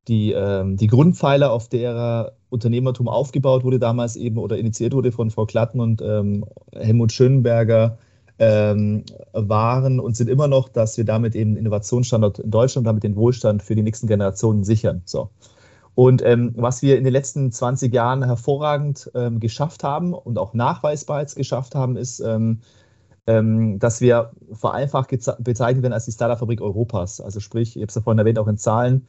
die, ähm, die Grundpfeiler, auf der Unternehmertum aufgebaut wurde damals eben oder initiiert wurde von Frau Klatten und ähm, Helmut Schönberger, ähm, waren und sind immer noch, dass wir damit eben Innovationsstandort in Deutschland und damit den Wohlstand für die nächsten Generationen sichern. So. Und ähm, was wir in den letzten 20 Jahren hervorragend ähm, geschafft haben und auch nachweisbar jetzt geschafft haben, ist, ähm, ähm dass wir vereinfacht bezeichnet werden als die Startup-Fabrik Europas. Also sprich, ich habe es ja vorhin erwähnt, auch in Zahlen.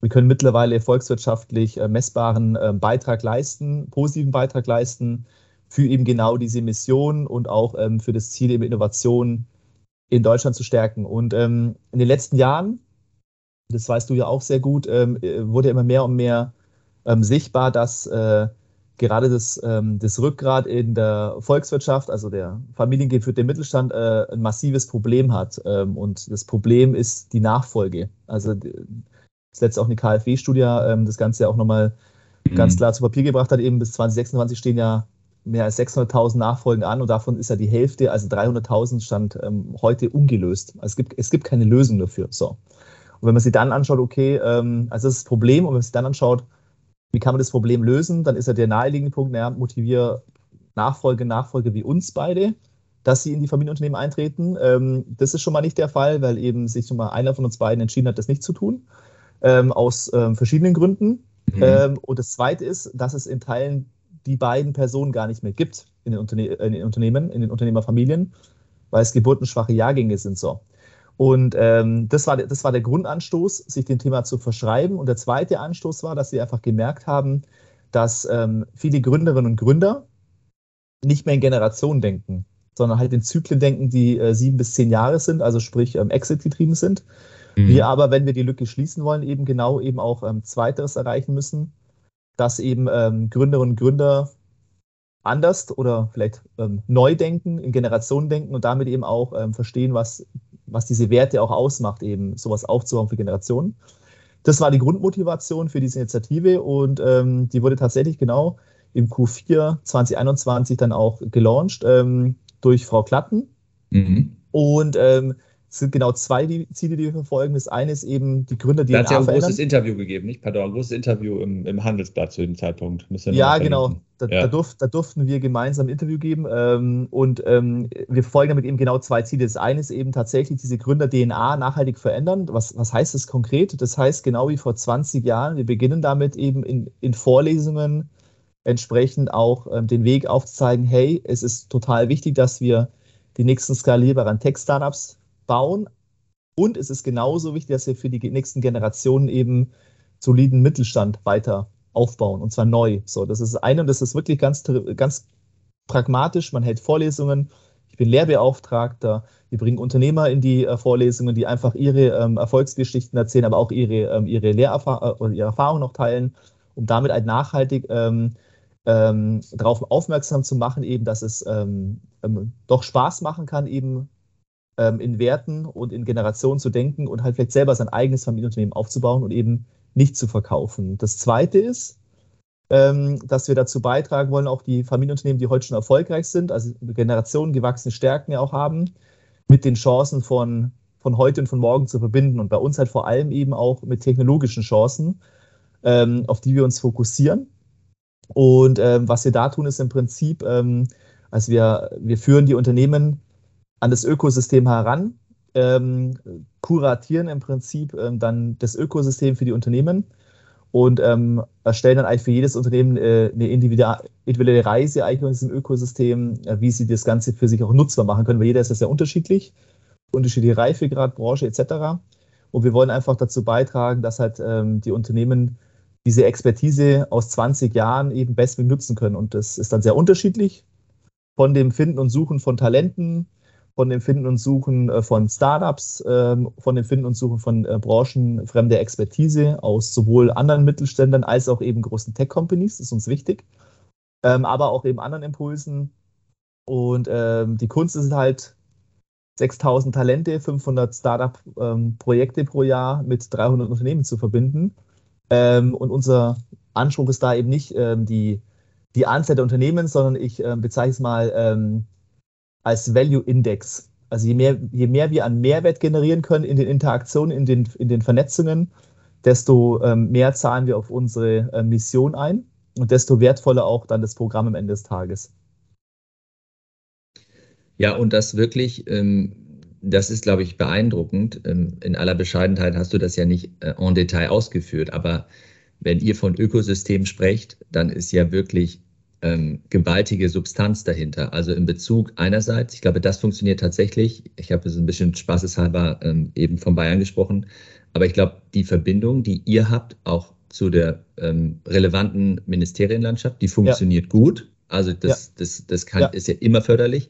Wir können mittlerweile volkswirtschaftlich äh, messbaren äh, Beitrag leisten, positiven Beitrag leisten für eben genau diese Mission und auch ähm, für das Ziel, eben Innovation in Deutschland zu stärken. Und ähm, in den letzten Jahren das weißt du ja auch sehr gut, ähm, wurde immer mehr und mehr ähm, sichtbar, dass äh, gerade das, ähm, das Rückgrat in der Volkswirtschaft, also der familiengeführte Mittelstand, äh, ein massives Problem hat. Ähm, und das Problem ist die Nachfolge. Also das letzte auch eine KfW-Studie ähm, das Ganze auch nochmal mhm. ganz klar zu Papier gebracht hat. Eben bis 2026 stehen ja mehr als 600.000 Nachfolgen an und davon ist ja die Hälfte, also 300.000 stand ähm, heute ungelöst. Also es gibt, es gibt keine Lösung dafür. So. Und wenn man sich dann anschaut, okay, ähm, also das ist das Problem, und wenn man sich dann anschaut, wie kann man das Problem lösen, dann ist ja der naheliegende Punkt, naja, motiviere Nachfolge, Nachfolge wie uns beide, dass sie in die Familienunternehmen eintreten. Ähm, das ist schon mal nicht der Fall, weil eben sich schon mal einer von uns beiden entschieden hat, das nicht zu tun, ähm, aus ähm, verschiedenen Gründen. Mhm. Ähm, und das Zweite ist, dass es in Teilen die beiden Personen gar nicht mehr gibt in den, Unterne in den Unternehmen, in den Unternehmerfamilien, weil es geburtenschwache Jahrgänge sind so. Und ähm, das, war, das war der Grundanstoß, sich dem Thema zu verschreiben. Und der zweite Anstoß war, dass sie einfach gemerkt haben, dass ähm, viele Gründerinnen und Gründer nicht mehr in Generationen denken, sondern halt in Zyklen denken, die äh, sieben bis zehn Jahre sind, also sprich ähm, Exit getrieben sind. Mhm. Wir aber, wenn wir die Lücke schließen wollen, eben genau eben auch ähm, Zweiteres erreichen müssen, dass eben ähm, Gründerinnen und Gründer anders oder vielleicht ähm, neu denken, in Generationen denken und damit eben auch ähm, verstehen, was, was diese Werte auch ausmacht, eben sowas aufzubauen für Generationen. Das war die Grundmotivation für diese Initiative und ähm, die wurde tatsächlich genau im Q4 2021 dann auch gelauncht ähm, durch Frau Klatten. Mhm. Und ähm, sind genau zwei die Ziele, die wir verfolgen. Das eine ist eben die Gründer, die Da hat ja ein verändern. großes Interview gegeben, nicht? Pardon, ein großes Interview im, im Handelsblatt zu dem Zeitpunkt. Ja, genau. Da, ja. Da, durf, da, durften wir gemeinsam ein Interview geben ähm, und ähm, wir verfolgen damit eben genau zwei Ziele. Das eine ist eben tatsächlich diese Gründer-DNA nachhaltig verändern. Was, was heißt das konkret? Das heißt, genau wie vor 20 Jahren, wir beginnen damit eben in, in Vorlesungen entsprechend auch ähm, den Weg aufzuzeigen, hey, es ist total wichtig, dass wir die nächsten skalierbaren Tech-Startups bauen. Und es ist genauso wichtig, dass wir für die nächsten Generationen eben soliden Mittelstand weiter aufbauen und zwar neu. So, das ist eine und das ist wirklich ganz, ganz pragmatisch. Man hält Vorlesungen. Ich bin Lehrbeauftragter. Wir bringen Unternehmer in die äh, Vorlesungen, die einfach ihre ähm, Erfolgsgeschichten erzählen, aber auch ihre, ähm, ihre Lehrerfahrungen, äh, ihre Erfahrungen noch teilen, um damit halt nachhaltig ähm, ähm, darauf aufmerksam zu machen, eben, dass es ähm, ähm, doch Spaß machen kann, eben ähm, in Werten und in Generationen zu denken und halt vielleicht selber sein eigenes Familienunternehmen aufzubauen und eben nicht zu verkaufen. Das Zweite ist, ähm, dass wir dazu beitragen wollen, auch die Familienunternehmen, die heute schon erfolgreich sind, also Generationen gewachsene Stärken ja auch haben, mit den Chancen von, von heute und von morgen zu verbinden und bei uns halt vor allem eben auch mit technologischen Chancen, ähm, auf die wir uns fokussieren. Und ähm, was wir da tun, ist im Prinzip, ähm, also wir, wir führen die Unternehmen an das Ökosystem heran, ähm, kuratieren im Prinzip ähm, dann das Ökosystem für die Unternehmen und ähm, erstellen dann eigentlich für jedes Unternehmen äh, eine individuelle Reise eigentlich in diesem Ökosystem, äh, wie sie das Ganze für sich auch nutzbar machen können, weil jeder ist ja sehr unterschiedlich, unterschiedliche Reifegrad, Branche etc. Und wir wollen einfach dazu beitragen, dass halt ähm, die Unternehmen diese Expertise aus 20 Jahren eben bestmöglich nutzen können. Und das ist dann sehr unterschiedlich von dem Finden und Suchen von Talenten, von dem Finden und Suchen äh, von Startups, ähm, von dem Finden und Suchen von äh, branchenfremder Expertise aus sowohl anderen Mittelständern als auch eben großen Tech-Companies, ist uns wichtig, ähm, aber auch eben anderen Impulsen. Und ähm, die Kunst ist halt 6000 Talente, 500 Startup-Projekte pro Jahr mit 300 Unternehmen zu verbinden. und unser Anspruch ist da eben nicht die, die Anzahl der Unternehmen, sondern ich bezeichne es mal als Value Index. Also je mehr, je mehr wir an Mehrwert generieren können in den Interaktionen, in den, in den Vernetzungen, desto ähm, mehr zahlen wir auf unsere äh, Mission ein und desto wertvoller auch dann das Programm am Ende des Tages. Ja, und das wirklich, ähm, das ist, glaube ich, beeindruckend. Ähm, in aller Bescheidenheit hast du das ja nicht äh, en Detail ausgeführt, aber wenn ihr von Ökosystem sprecht, dann ist ja wirklich ähm, gewaltige Substanz dahinter. Also in Bezug einerseits, ich glaube, das funktioniert tatsächlich. Ich habe es ein bisschen spaßeshalber ähm, eben von Bayern gesprochen, aber ich glaube, die Verbindung, die ihr habt, auch zu der ähm, relevanten Ministerienlandschaft, die funktioniert ja. gut. Also das, ja. das, das kann, ja. ist ja immer förderlich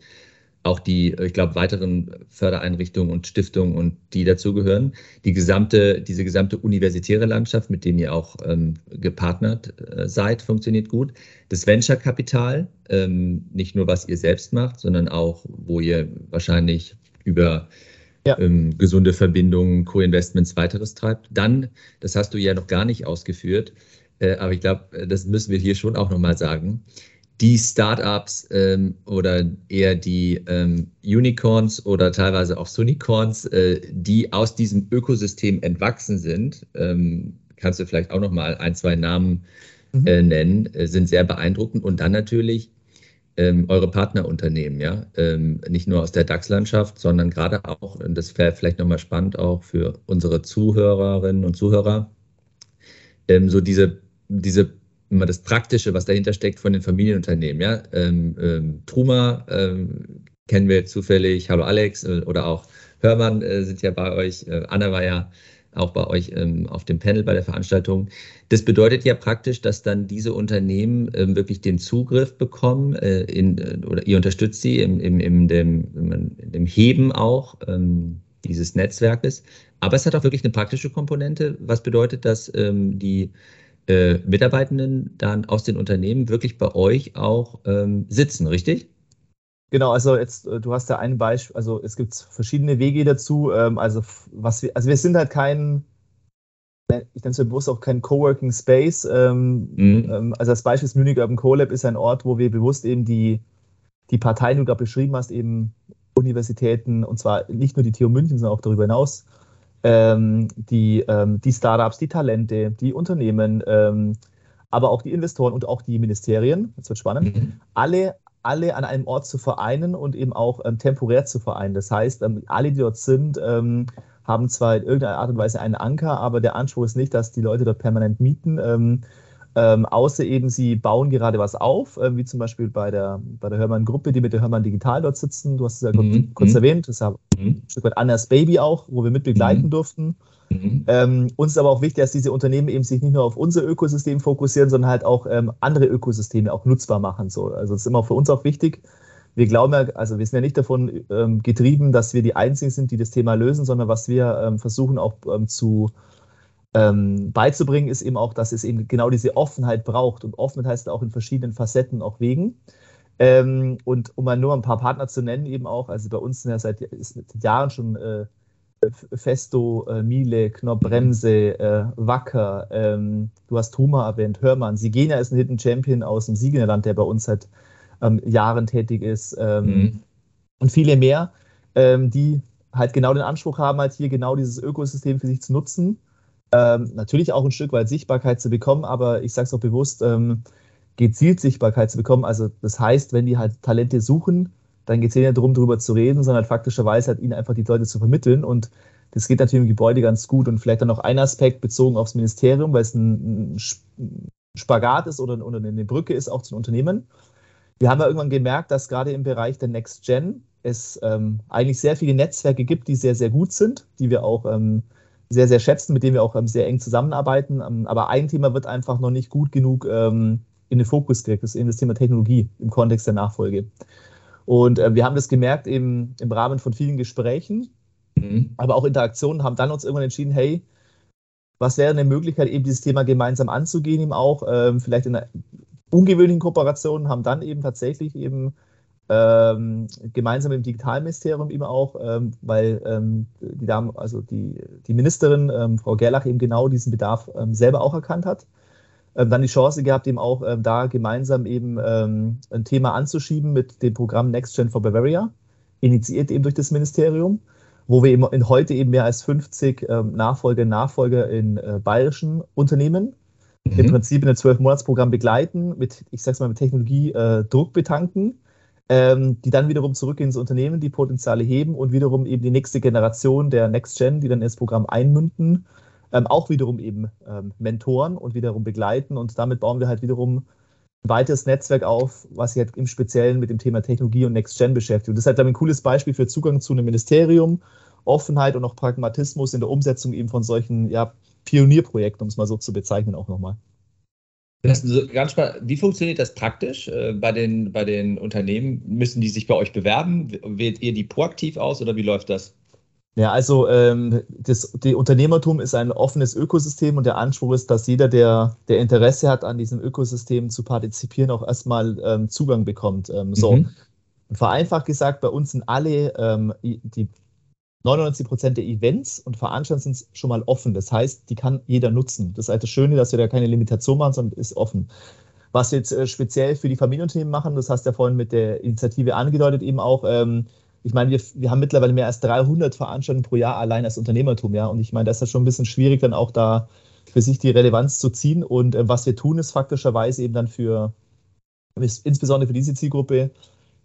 auch die, ich glaube, weiteren Fördereinrichtungen und Stiftungen und die dazugehören. Die gesamte, diese gesamte universitäre Landschaft, mit dem ihr auch ähm, gepartnert äh, seid, funktioniert gut. Das Venture-Kapital, ähm, nicht nur was ihr selbst macht, sondern auch, wo ihr wahrscheinlich über ja. ähm, gesunde Verbindungen, Co-Investments weiteres treibt. Dann, das hast du ja noch gar nicht ausgeführt, äh, aber ich glaube, das müssen wir hier schon auch nochmal sagen, die Startups ähm, oder eher die ähm, Unicorns oder teilweise auch Sunicorns, äh, die aus diesem Ökosystem entwachsen sind. Ähm, kannst du vielleicht auch noch mal ein, zwei Namen mhm. äh, nennen, äh, sind sehr beeindruckend. Und dann natürlich ähm, eure Partnerunternehmen, ja, ähm, nicht nur aus der DAX-Landschaft, sondern gerade auch, und das wäre vielleicht nochmal spannend auch für unsere Zuhörerinnen und Zuhörer, ähm, so diese, diese, immer das Praktische, was dahinter steckt von den Familienunternehmen, ja, ähm, ähm, Truma ähm, kennen wir zufällig, hallo Alex äh, oder auch Hörmann äh, sind ja bei euch, äh, Anna war ja auch bei euch ähm, auf dem Panel bei der Veranstaltung. Das bedeutet ja praktisch, dass dann diese Unternehmen ähm, wirklich den Zugriff bekommen äh, in, äh, oder ihr unterstützt sie im, im, im dem, im Heben auch ähm, dieses Netzwerkes. Aber es hat auch wirklich eine praktische Komponente. Was bedeutet, dass die äh, Mitarbeitenden dann aus den Unternehmen wirklich bei euch auch ähm, sitzen, richtig? Genau, also jetzt, äh, du hast ja ein Beispiel, also es gibt verschiedene Wege dazu. Ähm, also was wir, also wir sind halt kein, ich nenne es bewusst auch kein Coworking Space. Ähm, mhm. Ähm, also das Beispiel ist Munich Urban CoLab ist ein Ort, wo wir bewusst eben die, die Parteien, die du gerade beschrieben hast, eben Universitäten, und zwar nicht nur die TU München, sondern auch darüber hinaus, die, die Startups, die Talente, die Unternehmen, aber auch die Investoren und auch die Ministerien, jetzt wird spannend, mhm. alle alle an einem Ort zu vereinen und eben auch ähm, temporär zu vereinen. Das heißt, ähm, alle, die dort sind, ähm, haben zwar in irgendeiner Art und Weise einen Anker, aber der Anspruch ist nicht, dass die Leute dort permanent mieten. Ähm, außer eben, sie bauen gerade was auf, äh, wie zum Beispiel bei der, bei der Hörmann-Gruppe, die mit der Hörmann Digital dort sitzen. Du hast es ja mhm. kurz mhm. erwähnt, das ist ja mhm. ein Stück weit Annas Baby auch, wo wir mit begleiten mhm. durften. Mhm. Ähm, uns ist aber auch wichtig, dass diese Unternehmen eben sich nicht nur auf unser Ökosystem fokussieren, sondern halt auch ähm, andere Ökosysteme auch nutzbar machen. So. Also das ist immer für uns auch wichtig. Wir glauben ja, also wir sind ja nicht davon ähm, getrieben, dass wir die Einzigen sind, die das Thema lösen, sondern was wir ähm, versuchen auch ähm, zu ähm, beizubringen, ist eben auch, dass es eben genau diese Offenheit braucht. Und Offenheit heißt auch in verschiedenen Facetten auch Wegen. Ähm, und um mal nur ein paar Partner zu nennen, eben auch, also bei uns sind ja seit, seit Jahren schon äh, Festo, äh, Miele, Knorr-Bremse, äh, Wacker, ähm, du hast Huma erwähnt, Hörmann. Sigena ist ein Hidden Champion aus dem Siegerland, der bei uns seit ähm, Jahren tätig ist. Ähm, mhm. Und viele mehr, ähm, die halt genau den Anspruch haben, halt hier genau dieses Ökosystem für sich zu nutzen. Ähm, natürlich auch ein Stück weit Sichtbarkeit zu bekommen, aber ich sage es auch bewusst, ähm, gezielt Sichtbarkeit zu bekommen. Also das heißt, wenn die halt Talente suchen, dann geht es nicht darum, darüber zu reden, sondern faktischerweise halt ihnen einfach die Leute zu vermitteln. Und das geht natürlich im Gebäude ganz gut. Und vielleicht dann noch ein Aspekt bezogen aufs Ministerium, weil es ein Spagat ist oder, oder eine Brücke ist auch zu Unternehmen. Wir haben ja irgendwann gemerkt, dass gerade im Bereich der Next Gen es ähm, eigentlich sehr viele Netzwerke gibt, die sehr, sehr gut sind, die wir auch ähm, sehr, sehr schätzen, mit denen wir auch ähm, sehr eng zusammenarbeiten. Ähm, aber ein Thema wird einfach noch nicht gut genug ähm, in den Fokus gekriegt, das ist eben das Thema Technologie im Kontext der Nachfolge. Und äh, wir haben das gemerkt im, im Rahmen von vielen Gesprächen, mhm. aber auch Interaktionen, haben dann uns irgendwann entschieden, hey, was wäre eine Möglichkeit, eben dieses Thema gemeinsam anzugehen, eben auch, vielleicht in einer ungewöhnlichen Kooperation, haben dann eben tatsächlich eben ähm, gemeinsam mit dem Digitalministerium eben auch, ähm, weil ähm, die Dame, also die, die Ministerin, ähm, Frau Gerlach, eben genau diesen Bedarf ähm, selber auch erkannt hat ähm, dann die Chance gehabt, eben auch da gemeinsam eben ein Thema anzuschieben mit dem Programm Next Gen for Bavaria, initiiert eben durch das Ministerium, wo wir eben in heute eben mehr als 50 ähm, Nachfolger Nachfolger in äh, bayerischen Unternehmen mhm. im Prinzip in einem 12-Monats-Programm begleiten, mit, ich sag's mal, mit Technologie äh, Druck betanken, ähm, die dann wiederum zurück ins Unternehmen die Potenziale heben und wiederum eben die nächste Generation der Next Gen, die dann ins Programm einmünden ähm, auch wiederum eben ähm, mentoren und wiederum begleiten. Und damit bauen wir halt wiederum ein weiteres Netzwerk auf, was sich halt im Speziellen mit dem Thema Technologie und Next Gen beschäftigt. Und das ist halt ein cooles Beispiel für Zugang zu einem Ministerium, Offenheit und auch Pragmatismus in der Umsetzung eben von solchen ja, Pionierprojekten, um es mal so zu bezeichnen, auch nochmal. Das ganz spannend. Wie funktioniert das praktisch äh, bei, den, bei den Unternehmen? Müssen die sich bei euch bewerben? Wählt ihr die proaktiv aus oder wie läuft das? Ja, also ähm, das die Unternehmertum ist ein offenes Ökosystem und der Anspruch ist, dass jeder, der, der Interesse hat, an diesem Ökosystem zu partizipieren, auch erstmal ähm, Zugang bekommt. Ähm, so. Mhm. Vereinfacht gesagt, bei uns sind alle ähm, die 99 Prozent der Events und Veranstaltungen sind schon mal offen. Das heißt, die kann jeder nutzen. Das ist halt das Schöne, dass wir da keine Limitation machen, sondern ist offen. Was wir jetzt äh, speziell für die Familienunternehmen machen, das hast du ja vorhin mit der Initiative angedeutet, eben auch. Ähm, ich meine, wir, wir haben mittlerweile mehr als 300 Veranstaltungen pro Jahr allein als Unternehmertum, ja. Und ich meine, das ist ja schon ein bisschen schwierig, dann auch da für sich die Relevanz zu ziehen. Und äh, was wir tun, ist faktischerweise eben dann für, insbesondere für diese Zielgruppe,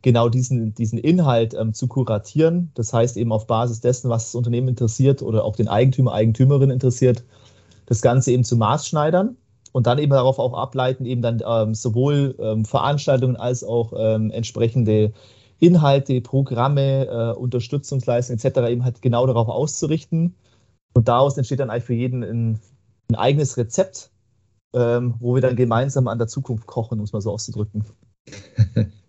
genau diesen, diesen Inhalt ähm, zu kuratieren. Das heißt eben auf Basis dessen, was das Unternehmen interessiert oder auch den Eigentümer, Eigentümerin interessiert, das Ganze eben zu maßschneidern und dann eben darauf auch ableiten, eben dann ähm, sowohl ähm, Veranstaltungen als auch ähm, entsprechende Inhalte, Programme, äh, Unterstützungsleistungen etc. eben halt genau darauf auszurichten. Und daraus entsteht dann eigentlich für jeden ein, ein eigenes Rezept, ähm, wo wir dann gemeinsam an der Zukunft kochen, um es mal so auszudrücken.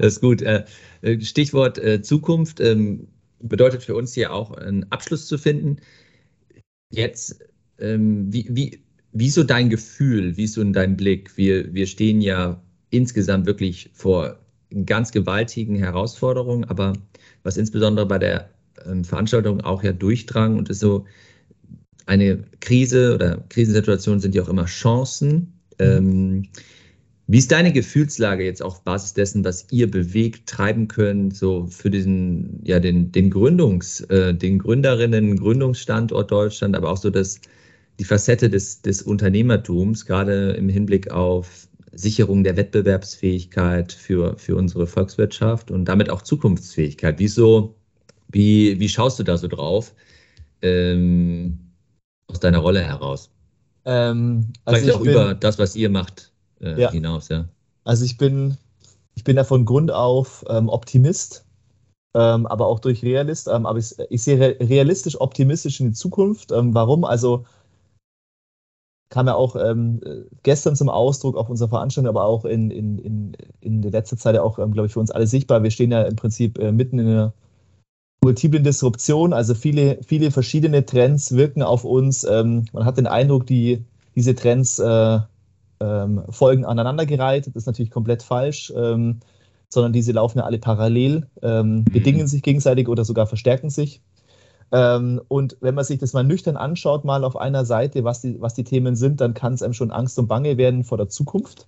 Das ist gut. Äh, äh, Stichwort äh, Zukunft ähm, bedeutet für uns hier auch einen Abschluss zu finden. Jetzt, ähm, wie, wie, wie so dein Gefühl, wie so dein Blick? Wir, wir stehen ja insgesamt wirklich vor ganz gewaltigen Herausforderungen, aber was insbesondere bei der ähm, Veranstaltung auch ja durchdrang und ist so eine Krise oder Krisensituationen sind ja auch immer Chancen. Mhm. Wie ist deine Gefühlslage jetzt auf Basis dessen, was ihr bewegt, treiben könnt, so für diesen, ja, den, den Gründungs, äh, den Gründerinnen, Gründungsstandort Deutschland, aber auch so das, die Facette des, des Unternehmertums, gerade im Hinblick auf Sicherung der Wettbewerbsfähigkeit für, für unsere Volkswirtschaft und damit auch Zukunftsfähigkeit. Wieso, wie, wie schaust du da so drauf ähm, aus deiner Rolle heraus? Ähm, also Vielleicht auch bin, über das, was ihr macht äh, ja. hinaus, ja. Also ich bin, ich bin da von Grund auf ähm, Optimist, ähm, aber auch durch Realist. Ähm, aber ich, ich, sehe realistisch optimistisch in die Zukunft. Ähm, warum? Also kam ja auch ähm, gestern zum Ausdruck auf unserer Veranstaltung, aber auch in, in, in, in der letzten Zeit ja auch, ähm, glaube ich, für uns alle sichtbar. Wir stehen ja im Prinzip äh, mitten in einer multiplen Disruption, also viele, viele verschiedene Trends wirken auf uns. man hat den Eindruck, die, diese Trends äh, ähm, Folgen aneinandergereiht. Das ist natürlich komplett falsch, ähm, sondern diese laufen ja alle parallel, ähm, mhm. bedingen sich gegenseitig oder sogar verstärken sich. Ähm, und wenn man sich das mal nüchtern anschaut, mal auf einer Seite, was die, was die Themen sind, dann kann es einem schon Angst und Bange werden vor der Zukunft.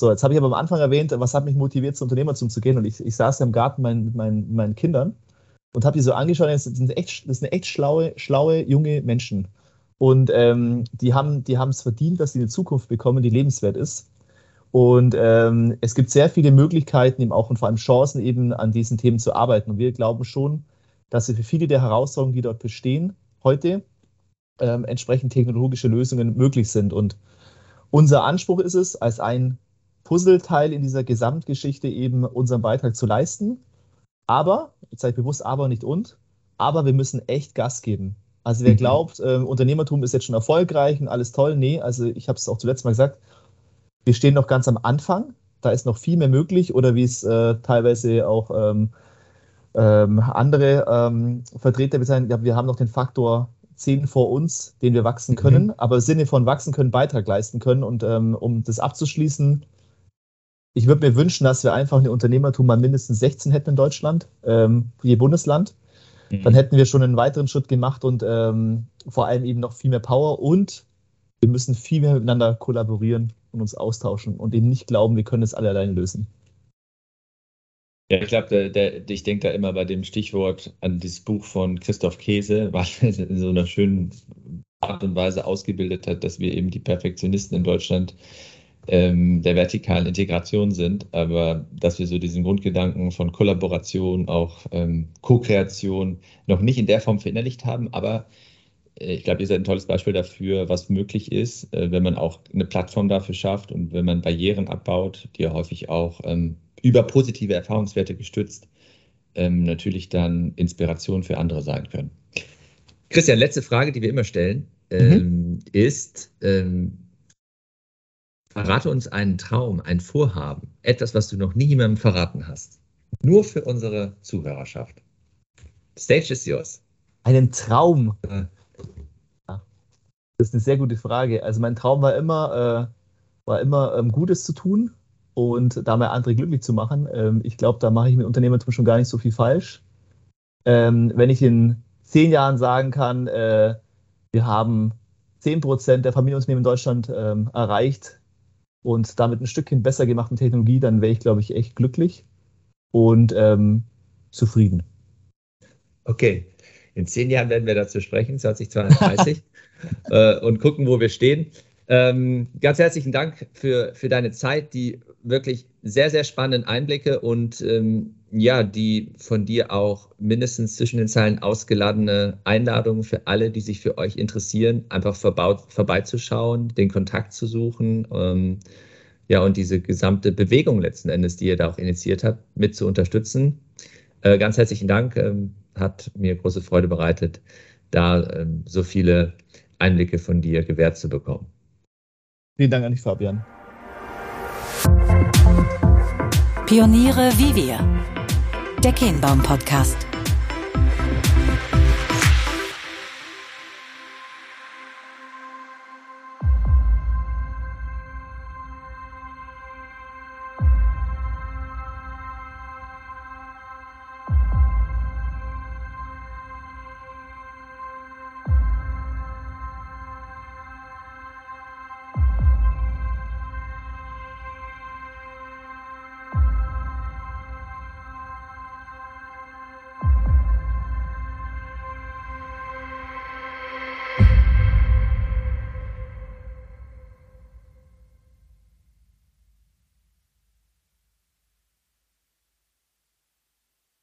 So, jetzt habe ich aber am Anfang erwähnt, was hat mich motiviert, zum Unternehmertum zu gehen. Und ich, ich saß ja im Garten mit meinen, meinen Kindern und habe die so angeschaut. Das sind echt, das sind echt schlaue, schlaue junge Menschen. Und ähm, die haben die es verdient, dass sie eine Zukunft bekommen, die lebenswert ist. Und ähm, es gibt sehr viele Möglichkeiten, eben auch und vor allem Chancen, eben an diesen Themen zu arbeiten. Und wir glauben schon, dass für viele der Herausforderungen, die dort bestehen, heute ähm, entsprechend technologische Lösungen möglich sind. Und unser Anspruch ist es, als ein Puzzleteil in dieser Gesamtgeschichte eben unseren Beitrag zu leisten. Aber, ich bewusst aber nicht und, aber wir müssen echt Gas geben. Also wer mhm. glaubt, äh, Unternehmertum ist jetzt schon erfolgreich und alles toll, nee, also ich habe es auch zuletzt mal gesagt, wir stehen noch ganz am Anfang, da ist noch viel mehr möglich oder wie es äh, teilweise auch ähm, ähm, andere ähm, Vertreter bezeichnen, wir haben noch den Faktor 10 vor uns, den wir wachsen können, mhm. aber im Sinne von wachsen können, Beitrag leisten können und ähm, um das abzuschließen, ich würde mir wünschen, dass wir einfach ein Unternehmertum mal mindestens 16 hätten in Deutschland, ähm, je Bundesland dann mhm. hätten wir schon einen weiteren Schritt gemacht und ähm, vor allem eben noch viel mehr Power und wir müssen viel mehr miteinander kollaborieren und uns austauschen und eben nicht glauben, wir können es alle alleine lösen. Ja, ich glaube, ich denke da immer bei dem Stichwort an dieses Buch von Christoph Käse, was in so einer schönen Art und Weise ausgebildet hat, dass wir eben die Perfektionisten in Deutschland ähm, der vertikalen Integration sind, aber dass wir so diesen Grundgedanken von Kollaboration, auch ähm, Co-Kreation noch nicht in der Form verinnerlicht haben, aber äh, ich glaube, ihr seid ein tolles Beispiel dafür, was möglich ist, äh, wenn man auch eine Plattform dafür schafft und wenn man Barrieren abbaut, die ja häufig auch ähm, über positive Erfahrungswerte gestützt ähm, natürlich dann Inspiration für andere sein können. Christian, letzte Frage, die wir immer stellen, mhm. Ähm, ist, ähm, Verrate uns einen Traum, ein Vorhaben, etwas, was du noch nie jemandem verraten hast. Nur für unsere Zuhörerschaft. Stage is yours. Einen Traum. Ja. Das ist eine sehr gute Frage. Also mein Traum war immer, äh, war immer ähm, Gutes zu tun und dabei andere glücklich zu machen. Ähm, ich glaube, da mache ich mit Unternehmertum schon gar nicht so viel falsch. Ähm, wenn ich in zehn Jahren sagen kann, äh, wir haben 10% der Familienunternehmen in Deutschland ähm, erreicht, und damit ein Stückchen besser gemachten Technologie, dann wäre ich, glaube ich, echt glücklich und ähm, zufrieden. Okay, in zehn Jahren werden wir dazu sprechen, 2032, äh, und gucken, wo wir stehen. Ähm, ganz herzlichen Dank für, für deine Zeit, die wirklich sehr, sehr spannenden Einblicke und ähm, ja, die von dir auch mindestens zwischen den Zeilen ausgeladene Einladung für alle, die sich für euch interessieren, einfach verbaut, vorbeizuschauen, den Kontakt zu suchen. Ähm, ja, und diese gesamte Bewegung letzten Endes, die ihr da auch initiiert habt, mit zu unterstützen. Äh, ganz herzlichen Dank. Ähm, hat mir große Freude bereitet, da ähm, so viele Einblicke von dir gewährt zu bekommen. Vielen Dank an dich, Fabian. Pioniere wie wir. Der Kehnbaum Podcast.